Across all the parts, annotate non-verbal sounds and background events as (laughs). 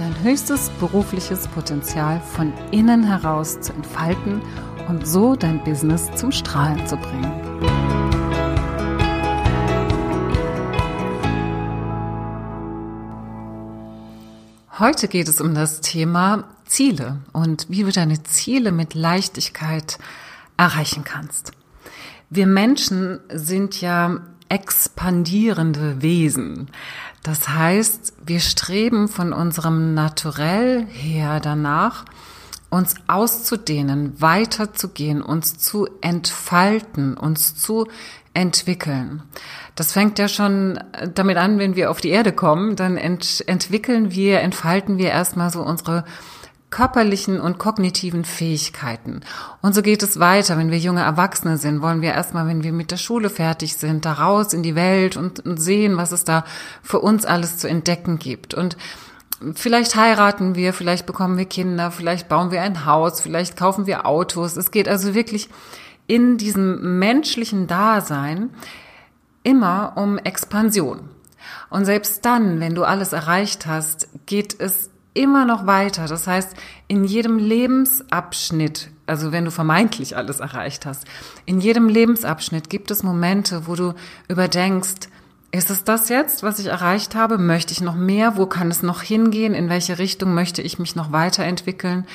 dein höchstes berufliches Potenzial von innen heraus zu entfalten und so dein Business zum Strahlen zu bringen. Heute geht es um das Thema Ziele und wie du deine Ziele mit Leichtigkeit erreichen kannst. Wir Menschen sind ja expandierende Wesen. Das heißt, wir streben von unserem Naturell her danach, uns auszudehnen, weiterzugehen, uns zu entfalten, uns zu entwickeln. Das fängt ja schon damit an, wenn wir auf die Erde kommen, dann ent entwickeln wir, entfalten wir erstmal so unsere körperlichen und kognitiven Fähigkeiten. Und so geht es weiter. Wenn wir junge Erwachsene sind, wollen wir erstmal, wenn wir mit der Schule fertig sind, da raus in die Welt und, und sehen, was es da für uns alles zu entdecken gibt. Und Vielleicht heiraten wir, vielleicht bekommen wir Kinder, vielleicht bauen wir ein Haus, vielleicht kaufen wir Autos. Es geht also wirklich in diesem menschlichen Dasein immer um Expansion. Und selbst dann, wenn du alles erreicht hast, geht es immer noch weiter. Das heißt, in jedem Lebensabschnitt, also wenn du vermeintlich alles erreicht hast, in jedem Lebensabschnitt gibt es Momente, wo du überdenkst, ist es das jetzt, was ich erreicht habe? Möchte ich noch mehr? Wo kann es noch hingehen? In welche Richtung möchte ich mich noch weiterentwickeln?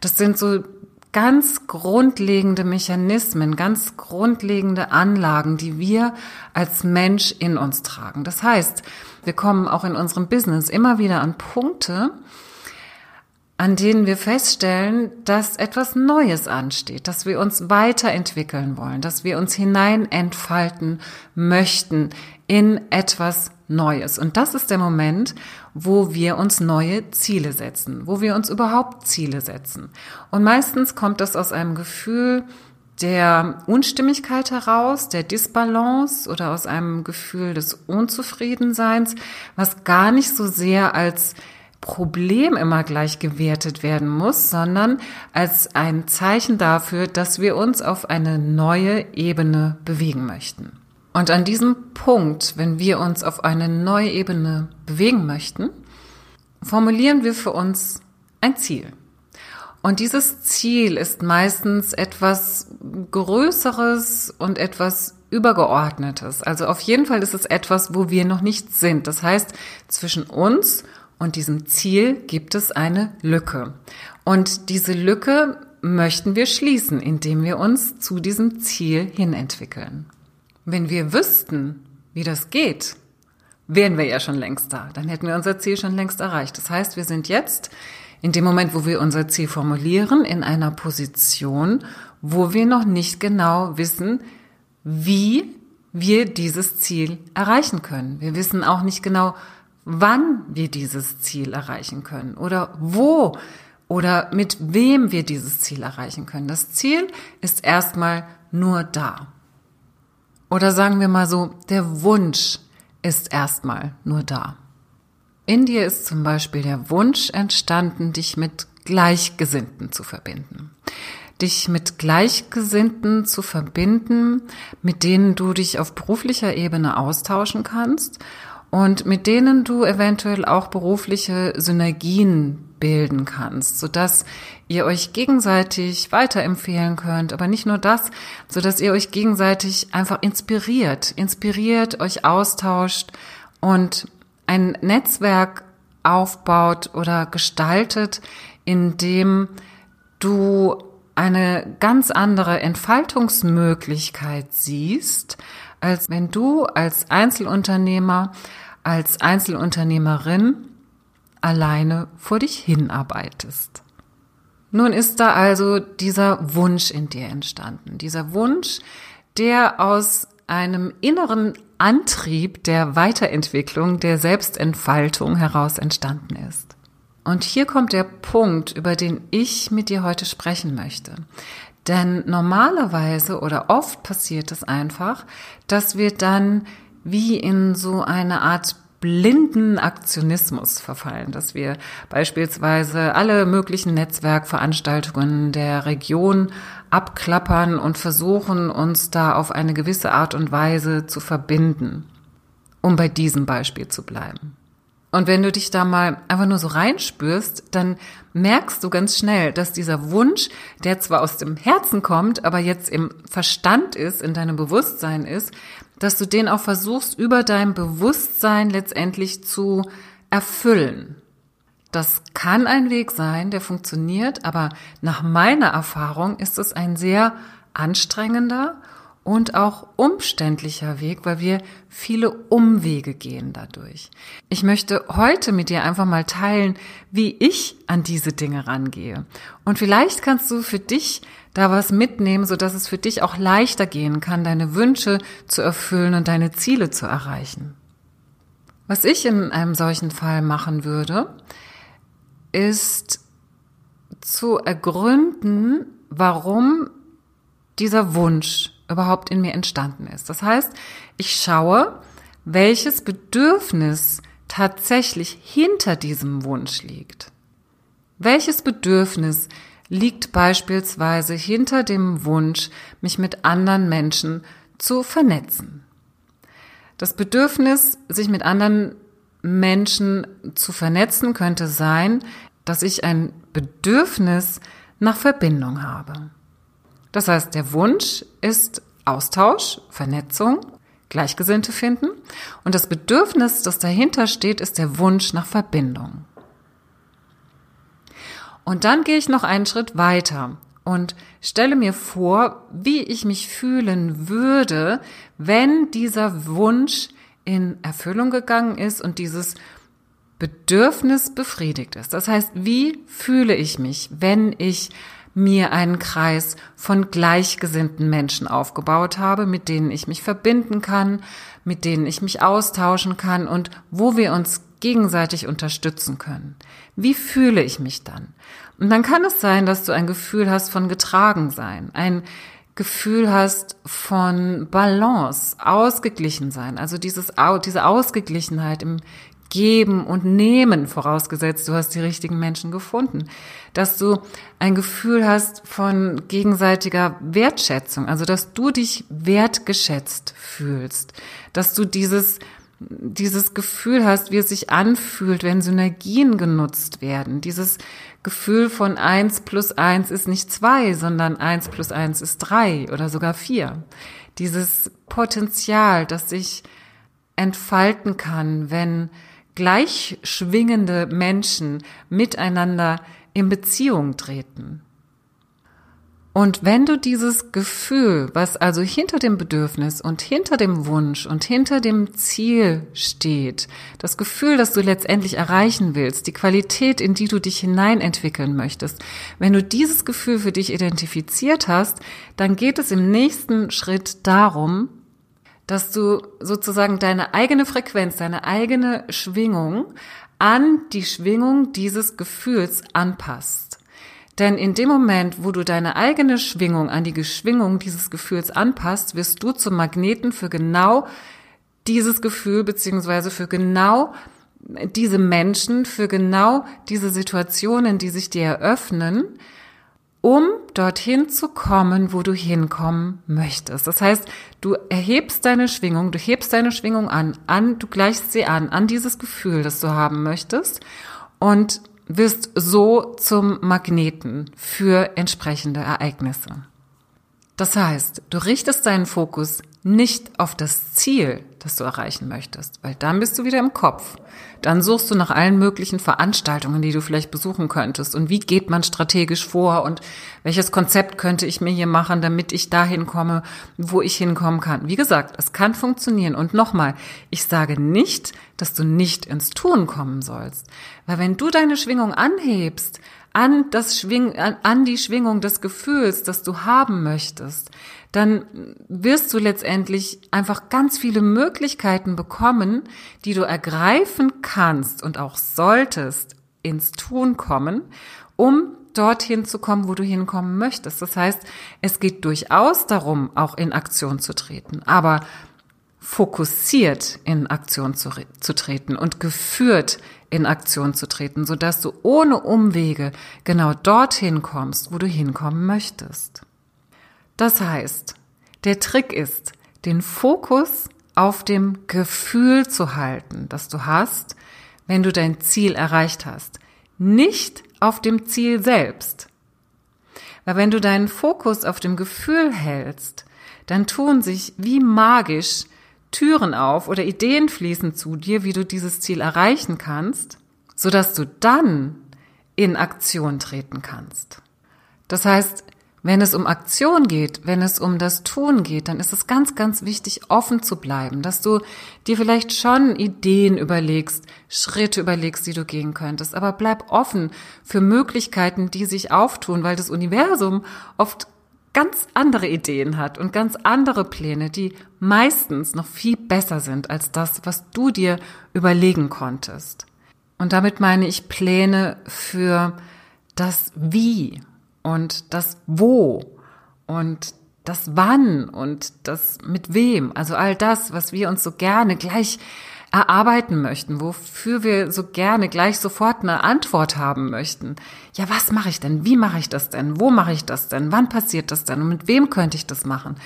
Das sind so ganz grundlegende Mechanismen, ganz grundlegende Anlagen, die wir als Mensch in uns tragen. Das heißt, wir kommen auch in unserem Business immer wieder an Punkte, an denen wir feststellen, dass etwas Neues ansteht, dass wir uns weiterentwickeln wollen, dass wir uns hinein entfalten möchten in etwas Neues. Und das ist der Moment, wo wir uns neue Ziele setzen, wo wir uns überhaupt Ziele setzen. Und meistens kommt das aus einem Gefühl der Unstimmigkeit heraus, der Disbalance oder aus einem Gefühl des Unzufriedenseins, was gar nicht so sehr als Problem immer gleich gewertet werden muss, sondern als ein Zeichen dafür, dass wir uns auf eine neue Ebene bewegen möchten. Und an diesem Punkt, wenn wir uns auf eine neue Ebene bewegen möchten, formulieren wir für uns ein Ziel. Und dieses Ziel ist meistens etwas Größeres und etwas Übergeordnetes. Also auf jeden Fall ist es etwas, wo wir noch nicht sind. Das heißt, zwischen uns und diesem Ziel gibt es eine Lücke. Und diese Lücke möchten wir schließen, indem wir uns zu diesem Ziel hin entwickeln. Wenn wir wüssten, wie das geht, wären wir ja schon längst da. Dann hätten wir unser Ziel schon längst erreicht. Das heißt, wir sind jetzt in dem Moment, wo wir unser Ziel formulieren, in einer Position, wo wir noch nicht genau wissen, wie wir dieses Ziel erreichen können. Wir wissen auch nicht genau, wann wir dieses Ziel erreichen können oder wo oder mit wem wir dieses Ziel erreichen können. Das Ziel ist erstmal nur da. Oder sagen wir mal so, der Wunsch ist erstmal nur da. In dir ist zum Beispiel der Wunsch entstanden, dich mit Gleichgesinnten zu verbinden. Dich mit Gleichgesinnten zu verbinden, mit denen du dich auf beruflicher Ebene austauschen kannst und mit denen du eventuell auch berufliche Synergien bilden kannst, sodass ihr euch gegenseitig weiterempfehlen könnt, aber nicht nur das, sodass ihr euch gegenseitig einfach inspiriert, inspiriert, euch austauscht und ein Netzwerk aufbaut oder gestaltet, in dem du eine ganz andere Entfaltungsmöglichkeit siehst, als wenn du als Einzelunternehmer, als Einzelunternehmerin alleine vor dich hinarbeitest. Nun ist da also dieser Wunsch in dir entstanden, dieser Wunsch, der aus einem inneren Antrieb der Weiterentwicklung, der Selbstentfaltung heraus entstanden ist. Und hier kommt der Punkt, über den ich mit dir heute sprechen möchte. Denn normalerweise oder oft passiert es einfach, dass wir dann wie in so eine Art blinden Aktionismus verfallen, dass wir beispielsweise alle möglichen Netzwerkveranstaltungen der Region abklappern und versuchen, uns da auf eine gewisse Art und Weise zu verbinden, um bei diesem Beispiel zu bleiben. Und wenn du dich da mal einfach nur so reinspürst, dann merkst du ganz schnell, dass dieser Wunsch, der zwar aus dem Herzen kommt, aber jetzt im Verstand ist, in deinem Bewusstsein ist, dass du den auch versuchst, über dein Bewusstsein letztendlich zu erfüllen. Das kann ein Weg sein, der funktioniert, aber nach meiner Erfahrung ist es ein sehr anstrengender und auch umständlicher Weg, weil wir viele Umwege gehen dadurch. Ich möchte heute mit dir einfach mal teilen, wie ich an diese Dinge rangehe. Und vielleicht kannst du für dich da was mitnehmen, so dass es für dich auch leichter gehen kann, deine Wünsche zu erfüllen und deine Ziele zu erreichen. Was ich in einem solchen Fall machen würde, ist zu ergründen, warum dieser Wunsch überhaupt in mir entstanden ist. Das heißt, ich schaue, welches Bedürfnis tatsächlich hinter diesem Wunsch liegt. Welches Bedürfnis liegt beispielsweise hinter dem Wunsch, mich mit anderen Menschen zu vernetzen. Das Bedürfnis, sich mit anderen Menschen zu vernetzen, könnte sein, dass ich ein Bedürfnis nach Verbindung habe. Das heißt, der Wunsch ist Austausch, Vernetzung, Gleichgesinnte finden und das Bedürfnis, das dahinter steht, ist der Wunsch nach Verbindung. Und dann gehe ich noch einen Schritt weiter und stelle mir vor, wie ich mich fühlen würde, wenn dieser Wunsch in Erfüllung gegangen ist und dieses Bedürfnis befriedigt ist. Das heißt, wie fühle ich mich, wenn ich mir einen Kreis von gleichgesinnten Menschen aufgebaut habe, mit denen ich mich verbinden kann, mit denen ich mich austauschen kann und wo wir uns gegenseitig unterstützen können. Wie fühle ich mich dann? Und dann kann es sein, dass du ein Gefühl hast von getragen sein, ein Gefühl hast von Balance, ausgeglichen sein, also dieses, diese Ausgeglichenheit im Geben und Nehmen, vorausgesetzt du hast die richtigen Menschen gefunden, dass du ein Gefühl hast von gegenseitiger Wertschätzung, also dass du dich wertgeschätzt fühlst, dass du dieses dieses Gefühl hast, wie es sich anfühlt, wenn Synergien genutzt werden. Dieses Gefühl von eins plus eins ist nicht zwei, sondern eins plus eins ist drei oder sogar vier. Dieses Potenzial, das sich entfalten kann, wenn gleich schwingende Menschen miteinander in Beziehung treten. Und wenn du dieses Gefühl, was also hinter dem Bedürfnis und hinter dem Wunsch und hinter dem Ziel steht, das Gefühl, das du letztendlich erreichen willst, die Qualität, in die du dich hineinentwickeln möchtest, wenn du dieses Gefühl für dich identifiziert hast, dann geht es im nächsten Schritt darum, dass du sozusagen deine eigene Frequenz, deine eigene Schwingung an die Schwingung dieses Gefühls anpasst. Denn in dem Moment, wo du deine eigene Schwingung an die Schwingung dieses Gefühls anpasst, wirst du zum Magneten für genau dieses Gefühl beziehungsweise für genau diese Menschen, für genau diese Situationen, die sich dir eröffnen, um dorthin zu kommen, wo du hinkommen möchtest. Das heißt, du erhebst deine Schwingung, du hebst deine Schwingung an, an, du gleichst sie an, an dieses Gefühl, das du haben möchtest und wirst so zum Magneten für entsprechende Ereignisse. Das heißt, du richtest deinen Fokus nicht auf das Ziel, das du erreichen möchtest, weil dann bist du wieder im Kopf. Dann suchst du nach allen möglichen Veranstaltungen, die du vielleicht besuchen könntest und wie geht man strategisch vor und welches Konzept könnte ich mir hier machen, damit ich dahin komme, wo ich hinkommen kann. Wie gesagt, es kann funktionieren und nochmal, ich sage nicht, dass du nicht ins Tun kommen sollst, weil wenn du deine Schwingung anhebst, an das Schwing, an, die Schwingung des Gefühls, das du haben möchtest, dann wirst du letztendlich einfach ganz viele Möglichkeiten bekommen, die du ergreifen kannst und auch solltest ins Tun kommen, um dorthin zu kommen, wo du hinkommen möchtest. Das heißt, es geht durchaus darum, auch in Aktion zu treten, aber fokussiert in Aktion zu, zu treten und geführt in Aktion zu treten, sodass du ohne Umwege genau dorthin kommst, wo du hinkommen möchtest. Das heißt, der Trick ist, den Fokus auf dem Gefühl zu halten, das du hast, wenn du dein Ziel erreicht hast, nicht auf dem Ziel selbst. Weil wenn du deinen Fokus auf dem Gefühl hältst, dann tun sich wie magisch Türen auf oder Ideen fließen zu dir, wie du dieses Ziel erreichen kannst, sodass du dann in Aktion treten kannst. Das heißt, wenn es um Aktion geht, wenn es um das Tun geht, dann ist es ganz, ganz wichtig, offen zu bleiben, dass du dir vielleicht schon Ideen überlegst, Schritte überlegst, die du gehen könntest, aber bleib offen für Möglichkeiten, die sich auftun, weil das Universum oft ganz andere Ideen hat und ganz andere Pläne, die meistens noch viel besser sind als das, was du dir überlegen konntest. Und damit meine ich Pläne für das Wie und das Wo und das Wann und das mit wem. Also all das, was wir uns so gerne gleich erarbeiten möchten, wofür wir so gerne gleich sofort eine Antwort haben möchten. Ja, was mache ich denn? Wie mache ich das denn? Wo mache ich das denn? Wann passiert das denn? Und mit wem könnte ich das machen?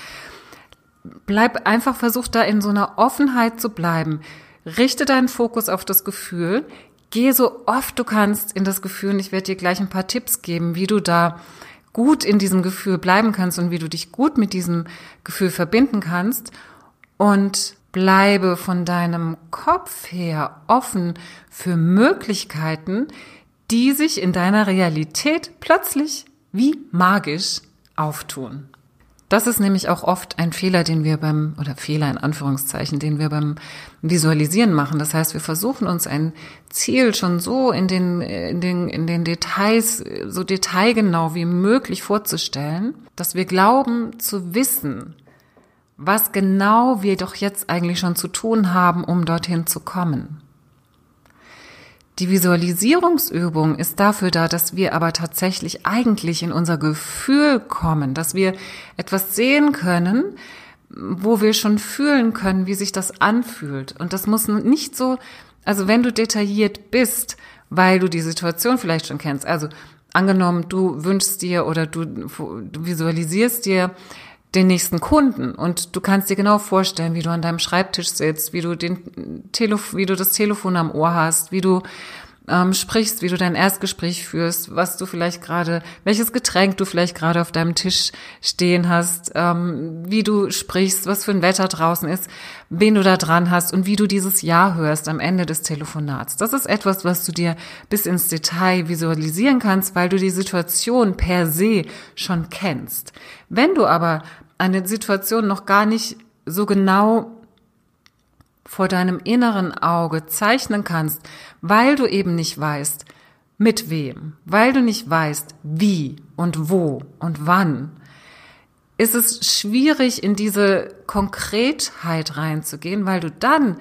Bleib einfach, versuch da in so einer Offenheit zu bleiben. Richte deinen Fokus auf das Gefühl. Geh so oft du kannst in das Gefühl und ich werde dir gleich ein paar Tipps geben, wie du da gut in diesem Gefühl bleiben kannst und wie du dich gut mit diesem Gefühl verbinden kannst und bleibe von deinem Kopf her offen für Möglichkeiten, die sich in deiner Realität plötzlich wie magisch auftun. Das ist nämlich auch oft ein Fehler, den wir beim, oder Fehler in Anführungszeichen, den wir beim Visualisieren machen. Das heißt, wir versuchen uns ein Ziel schon so in den, in den, in den Details, so detailgenau wie möglich vorzustellen, dass wir glauben zu wissen, was genau wir doch jetzt eigentlich schon zu tun haben, um dorthin zu kommen. Die Visualisierungsübung ist dafür da, dass wir aber tatsächlich eigentlich in unser Gefühl kommen, dass wir etwas sehen können, wo wir schon fühlen können, wie sich das anfühlt. Und das muss nicht so, also wenn du detailliert bist, weil du die Situation vielleicht schon kennst, also angenommen, du wünschst dir oder du, visualisierst dir den nächsten Kunden. Und du kannst dir genau vorstellen, wie du an deinem Schreibtisch sitzt, wie du den Telef wie du das Telefon am Ohr hast, wie du ähm, sprichst, wie du dein Erstgespräch führst, was du vielleicht gerade, welches Getränk du vielleicht gerade auf deinem Tisch stehen hast, ähm, wie du sprichst, was für ein Wetter draußen ist, wen du da dran hast und wie du dieses Ja hörst am Ende des Telefonats. Das ist etwas, was du dir bis ins Detail visualisieren kannst, weil du die Situation per se schon kennst. Wenn du aber eine Situation noch gar nicht so genau vor deinem inneren Auge zeichnen kannst, weil du eben nicht weißt, mit wem, weil du nicht weißt, wie und wo und wann, ist es schwierig, in diese Konkretheit reinzugehen, weil du dann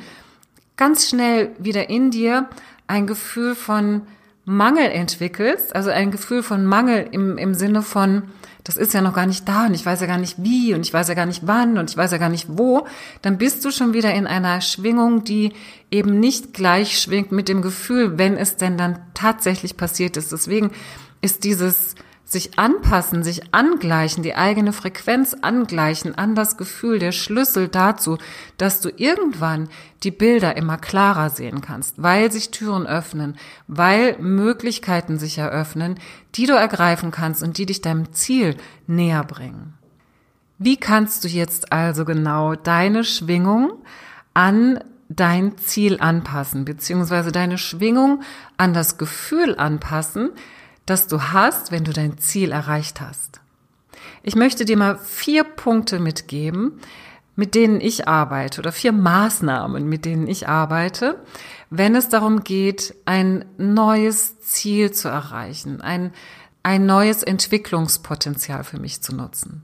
ganz schnell wieder in dir ein Gefühl von Mangel entwickelst, also ein Gefühl von Mangel im, im Sinne von, das ist ja noch gar nicht da und ich weiß ja gar nicht wie und ich weiß ja gar nicht wann und ich weiß ja gar nicht wo, dann bist du schon wieder in einer Schwingung, die eben nicht gleich schwingt mit dem Gefühl, wenn es denn dann tatsächlich passiert ist. Deswegen ist dieses sich anpassen, sich angleichen, die eigene Frequenz angleichen an das Gefühl, der Schlüssel dazu, dass du irgendwann die Bilder immer klarer sehen kannst, weil sich Türen öffnen, weil Möglichkeiten sich eröffnen, die du ergreifen kannst und die dich deinem Ziel näher bringen. Wie kannst du jetzt also genau deine Schwingung an dein Ziel anpassen, beziehungsweise deine Schwingung an das Gefühl anpassen, das du hast, wenn du dein Ziel erreicht hast. Ich möchte dir mal vier Punkte mitgeben, mit denen ich arbeite oder vier Maßnahmen, mit denen ich arbeite, wenn es darum geht, ein neues Ziel zu erreichen, ein, ein neues Entwicklungspotenzial für mich zu nutzen.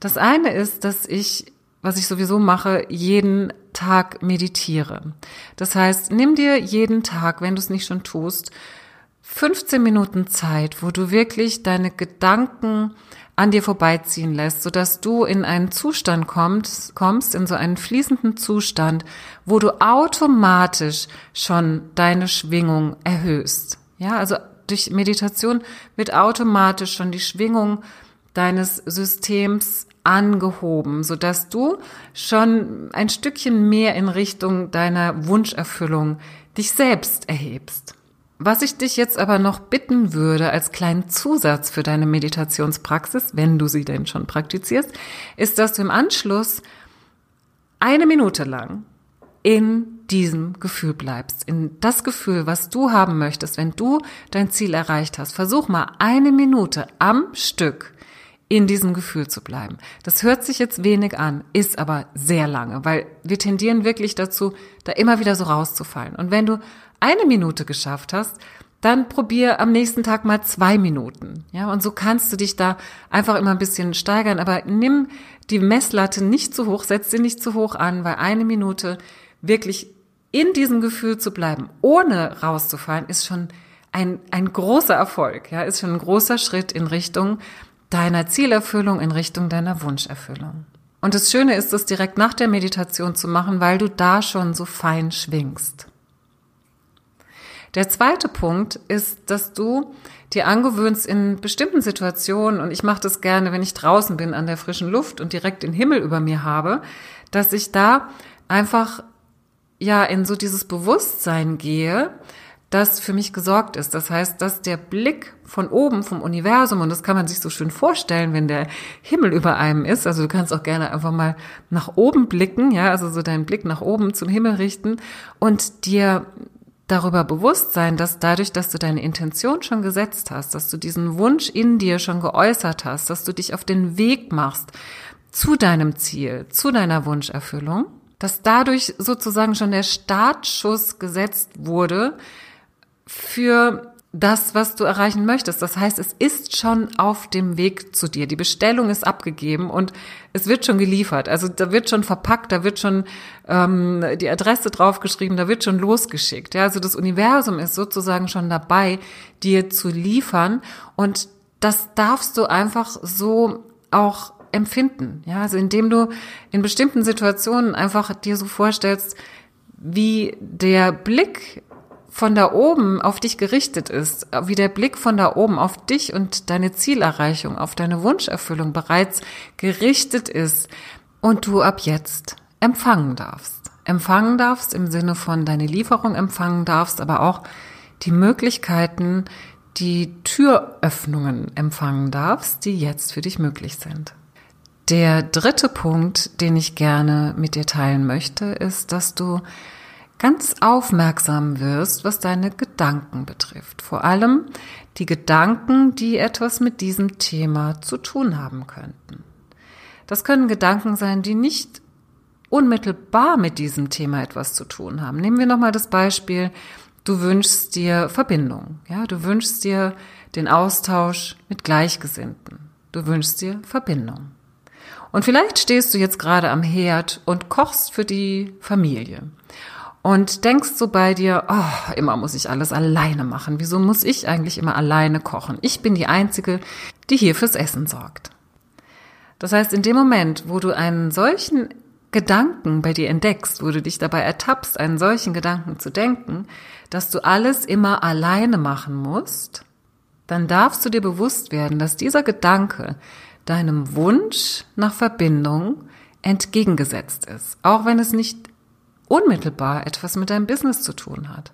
Das eine ist, dass ich, was ich sowieso mache, jeden Tag meditiere. Das heißt, nimm dir jeden Tag, wenn du es nicht schon tust, 15 Minuten Zeit, wo du wirklich deine Gedanken an dir vorbeiziehen lässt, sodass du in einen Zustand kommst, kommst, in so einen fließenden Zustand, wo du automatisch schon deine Schwingung erhöhst. Ja, also durch Meditation wird automatisch schon die Schwingung deines Systems angehoben, sodass du schon ein Stückchen mehr in Richtung deiner Wunscherfüllung dich selbst erhebst. Was ich dich jetzt aber noch bitten würde als kleinen Zusatz für deine Meditationspraxis, wenn du sie denn schon praktizierst, ist, dass du im Anschluss eine Minute lang in diesem Gefühl bleibst, in das Gefühl, was du haben möchtest, wenn du dein Ziel erreicht hast. Versuch mal eine Minute am Stück in diesem Gefühl zu bleiben. Das hört sich jetzt wenig an, ist aber sehr lange, weil wir tendieren wirklich dazu, da immer wieder so rauszufallen. Und wenn du eine Minute geschafft hast, dann probier am nächsten Tag mal zwei Minuten. Ja, und so kannst du dich da einfach immer ein bisschen steigern. Aber nimm die Messlatte nicht zu hoch, setz sie nicht zu hoch an, weil eine Minute wirklich in diesem Gefühl zu bleiben, ohne rauszufallen, ist schon ein, ein großer Erfolg. Ja, ist schon ein großer Schritt in Richtung deiner Zielerfüllung, in Richtung deiner Wunscherfüllung. Und das Schöne ist, das direkt nach der Meditation zu machen, weil du da schon so fein schwingst. Der zweite Punkt ist, dass du dir angewöhnst in bestimmten Situationen, und ich mache das gerne, wenn ich draußen bin an der frischen Luft und direkt den Himmel über mir habe, dass ich da einfach ja in so dieses Bewusstsein gehe, das für mich gesorgt ist. Das heißt, dass der Blick von oben vom Universum, und das kann man sich so schön vorstellen, wenn der Himmel über einem ist, also du kannst auch gerne einfach mal nach oben blicken, ja, also so deinen Blick nach oben zum Himmel richten und dir darüber bewusst sein, dass dadurch, dass du deine Intention schon gesetzt hast, dass du diesen Wunsch in dir schon geäußert hast, dass du dich auf den Weg machst zu deinem Ziel, zu deiner Wunscherfüllung, dass dadurch sozusagen schon der Startschuss gesetzt wurde für das, was du erreichen möchtest. Das heißt, es ist schon auf dem Weg zu dir. Die Bestellung ist abgegeben und es wird schon geliefert. Also da wird schon verpackt, da wird schon ähm, die Adresse draufgeschrieben, da wird schon losgeschickt. Ja, also das Universum ist sozusagen schon dabei, dir zu liefern und das darfst du einfach so auch empfinden. Ja, also indem du in bestimmten Situationen einfach dir so vorstellst, wie der Blick von da oben auf dich gerichtet ist, wie der Blick von da oben auf dich und deine Zielerreichung, auf deine Wunscherfüllung bereits gerichtet ist und du ab jetzt empfangen darfst. Empfangen darfst im Sinne von deine Lieferung empfangen darfst, aber auch die Möglichkeiten, die Türöffnungen empfangen darfst, die jetzt für dich möglich sind. Der dritte Punkt, den ich gerne mit dir teilen möchte, ist, dass du ganz aufmerksam wirst, was deine Gedanken betrifft. Vor allem die Gedanken, die etwas mit diesem Thema zu tun haben könnten. Das können Gedanken sein, die nicht unmittelbar mit diesem Thema etwas zu tun haben. Nehmen wir nochmal das Beispiel, du wünschst dir Verbindung, ja, du wünschst dir den Austausch mit Gleichgesinnten. Du wünschst dir Verbindung. Und vielleicht stehst du jetzt gerade am Herd und kochst für die Familie und denkst so bei dir, oh, immer muss ich alles alleine machen. Wieso muss ich eigentlich immer alleine kochen? Ich bin die Einzige, die hier fürs Essen sorgt. Das heißt, in dem Moment, wo du einen solchen Gedanken bei dir entdeckst, wo du dich dabei ertappst, einen solchen Gedanken zu denken, dass du alles immer alleine machen musst, dann darfst du dir bewusst werden, dass dieser Gedanke deinem Wunsch nach Verbindung entgegengesetzt ist, auch wenn es nicht unmittelbar etwas mit deinem Business zu tun hat.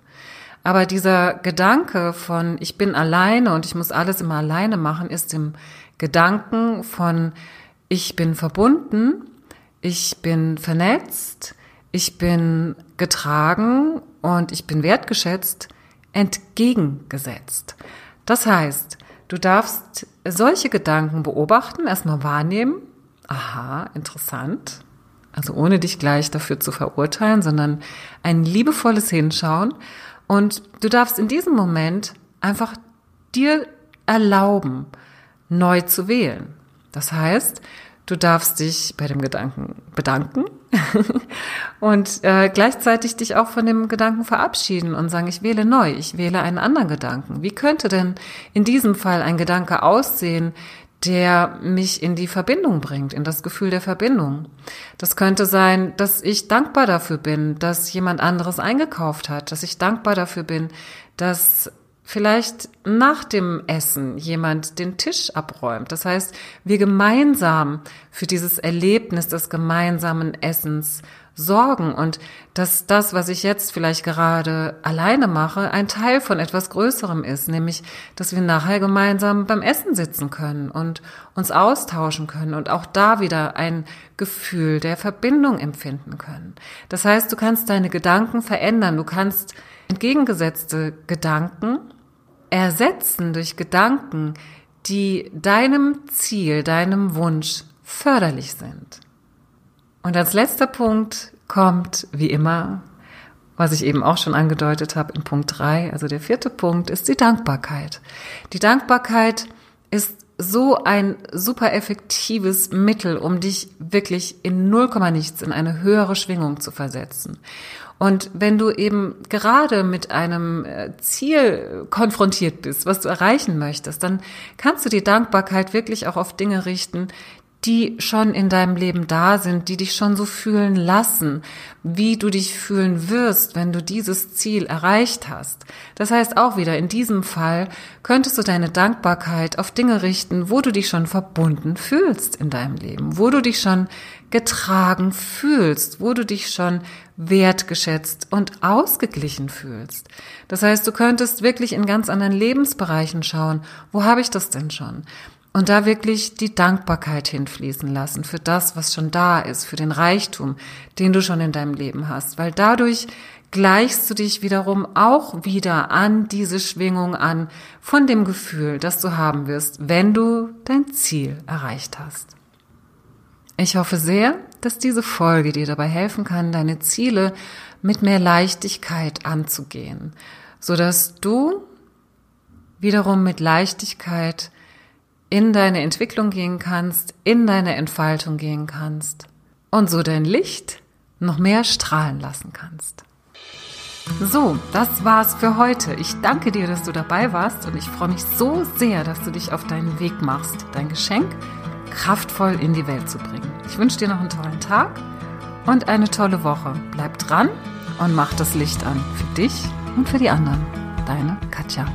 Aber dieser Gedanke von, ich bin alleine und ich muss alles immer alleine machen, ist im Gedanken von, ich bin verbunden, ich bin vernetzt, ich bin getragen und ich bin wertgeschätzt, entgegengesetzt. Das heißt, du darfst solche Gedanken beobachten, erstmal wahrnehmen. Aha, interessant. Also ohne dich gleich dafür zu verurteilen, sondern ein liebevolles Hinschauen. Und du darfst in diesem Moment einfach dir erlauben, neu zu wählen. Das heißt, du darfst dich bei dem Gedanken bedanken, (laughs) und äh, gleichzeitig dich auch von dem Gedanken verabschieden und sagen, ich wähle neu, ich wähle einen anderen Gedanken. Wie könnte denn in diesem Fall ein Gedanke aussehen, der mich in die Verbindung bringt, in das Gefühl der Verbindung. Das könnte sein, dass ich dankbar dafür bin, dass jemand anderes eingekauft hat, dass ich dankbar dafür bin, dass vielleicht nach dem Essen jemand den Tisch abräumt. Das heißt, wir gemeinsam für dieses Erlebnis des gemeinsamen Essens sorgen und dass das, was ich jetzt vielleicht gerade alleine mache, ein Teil von etwas Größerem ist, nämlich, dass wir nachher gemeinsam beim Essen sitzen können und uns austauschen können und auch da wieder ein Gefühl der Verbindung empfinden können. Das heißt, du kannst deine Gedanken verändern, du kannst entgegengesetzte Gedanken ersetzen durch Gedanken, die deinem Ziel, deinem Wunsch förderlich sind. Und als letzter Punkt kommt, wie immer, was ich eben auch schon angedeutet habe in Punkt drei. also der vierte Punkt, ist die Dankbarkeit. Die Dankbarkeit ist so ein super effektives Mittel, um dich wirklich in null nichts in eine höhere Schwingung zu versetzen. Und wenn du eben gerade mit einem äh, Ziel konfrontiert bist, was du erreichen möchtest, dann kannst du die Dankbarkeit wirklich auch auf Dinge richten, die schon in deinem Leben da sind, die dich schon so fühlen lassen, wie du dich fühlen wirst, wenn du dieses Ziel erreicht hast. Das heißt auch wieder, in diesem Fall könntest du deine Dankbarkeit auf Dinge richten, wo du dich schon verbunden fühlst in deinem Leben, wo du dich schon getragen fühlst, wo du dich schon wertgeschätzt und ausgeglichen fühlst. Das heißt, du könntest wirklich in ganz anderen Lebensbereichen schauen, wo habe ich das denn schon? Und da wirklich die Dankbarkeit hinfließen lassen für das, was schon da ist, für den Reichtum, den du schon in deinem Leben hast, weil dadurch gleichst du dich wiederum auch wieder an diese Schwingung an von dem Gefühl, das du haben wirst, wenn du dein Ziel erreicht hast. Ich hoffe sehr, dass diese Folge dir dabei helfen kann, deine Ziele mit mehr Leichtigkeit anzugehen, so dass du wiederum mit Leichtigkeit in deine Entwicklung gehen kannst, in deine Entfaltung gehen kannst und so dein Licht noch mehr strahlen lassen kannst. So, das war's für heute. Ich danke dir, dass du dabei warst und ich freue mich so sehr, dass du dich auf deinen Weg machst, dein Geschenk kraftvoll in die Welt zu bringen. Ich wünsche dir noch einen tollen Tag und eine tolle Woche. Bleib dran und mach das Licht an für dich und für die anderen. Deine Katja.